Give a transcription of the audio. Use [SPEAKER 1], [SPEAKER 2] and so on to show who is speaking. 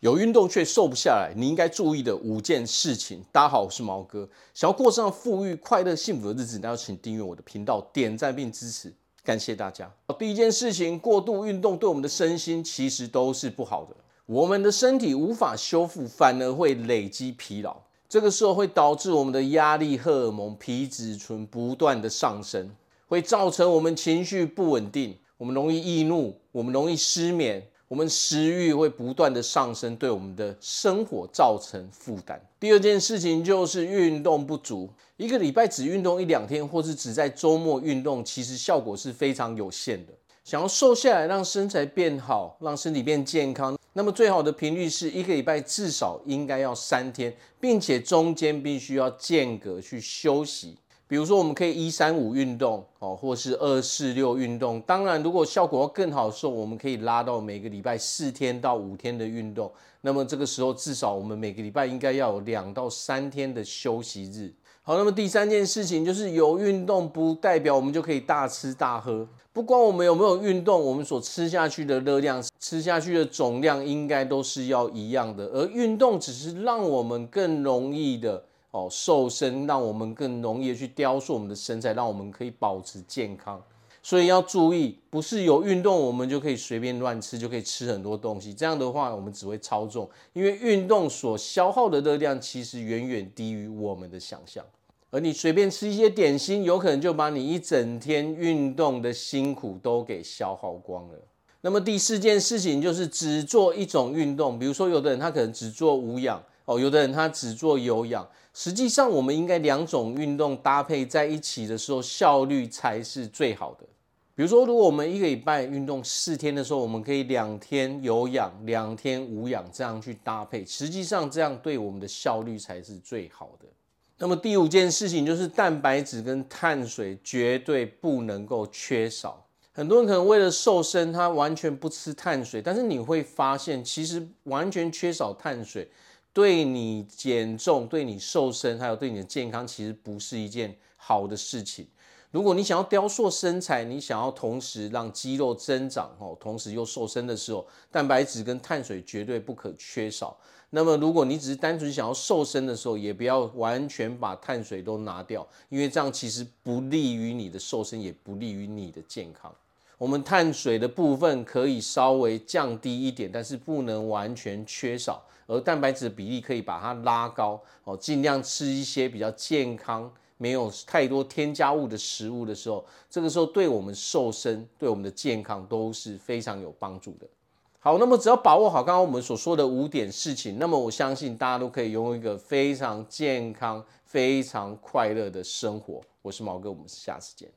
[SPEAKER 1] 有运动却瘦不下来，你应该注意的五件事情。大家好，我是毛哥。想要过上富裕、快乐、幸福的日子，那就请订阅我的频道，点赞并支持，感谢大家。第一件事情，过度运动对我们的身心其实都是不好的。我们的身体无法修复，反而会累积疲劳。这个时候会导致我们的压力荷尔蒙皮质醇不断的上升，会造成我们情绪不稳定，我们容易易怒，我们容易失眠。我们食欲会不断的上升，对我们的生活造成负担。第二件事情就是运动不足，一个礼拜只运动一两天，或是只在周末运动，其实效果是非常有限的。想要瘦下来，让身材变好，让身体变健康，那么最好的频率是一个礼拜至少应该要三天，并且中间必须要间隔去休息。比如说，我们可以一三五运动哦，或是二四六运动。当然，如果效果要更好的时候，我们可以拉到每个礼拜四天到五天的运动。那么这个时候，至少我们每个礼拜应该要有两到三天的休息日。好，那么第三件事情就是有运动不代表我们就可以大吃大喝。不管我们有没有运动，我们所吃下去的热量、吃下去的总量应该都是要一样的。而运动只是让我们更容易的。哦，瘦身让我们更容易去雕塑我们的身材，让我们可以保持健康。所以要注意，不是有运动我们就可以随便乱吃，就可以吃很多东西。这样的话，我们只会超重，因为运动所消耗的热量其实远远低于我们的想象。而你随便吃一些点心，有可能就把你一整天运动的辛苦都给消耗光了。那么第四件事情就是只做一种运动，比如说有的人他可能只做无氧。哦，有的人他只做有氧，实际上我们应该两种运动搭配在一起的时候，效率才是最好的。比如说，如果我们一个礼拜运动四天的时候，我们可以两天有氧，两天无氧，这样去搭配，实际上这样对我们的效率才是最好的。那么第五件事情就是蛋白质跟碳水绝对不能够缺少。很多人可能为了瘦身，他完全不吃碳水，但是你会发现，其实完全缺少碳水。对你减重、对你瘦身，还有对你的健康，其实不是一件好的事情。如果你想要雕塑身材，你想要同时让肌肉增长，哦，同时又瘦身的时候，蛋白质跟碳水绝对不可缺少。那么，如果你只是单纯想要瘦身的时候，也不要完全把碳水都拿掉，因为这样其实不利于你的瘦身，也不利于你的健康。我们碳水的部分可以稍微降低一点，但是不能完全缺少。而蛋白质的比例可以把它拉高哦，尽量吃一些比较健康、没有太多添加物的食物的时候，这个时候对我们瘦身、对我们的健康都是非常有帮助的。好，那么只要把握好刚刚我们所说的五点事情，那么我相信大家都可以拥有一个非常健康、非常快乐的生活。我是毛哥，我们下次见。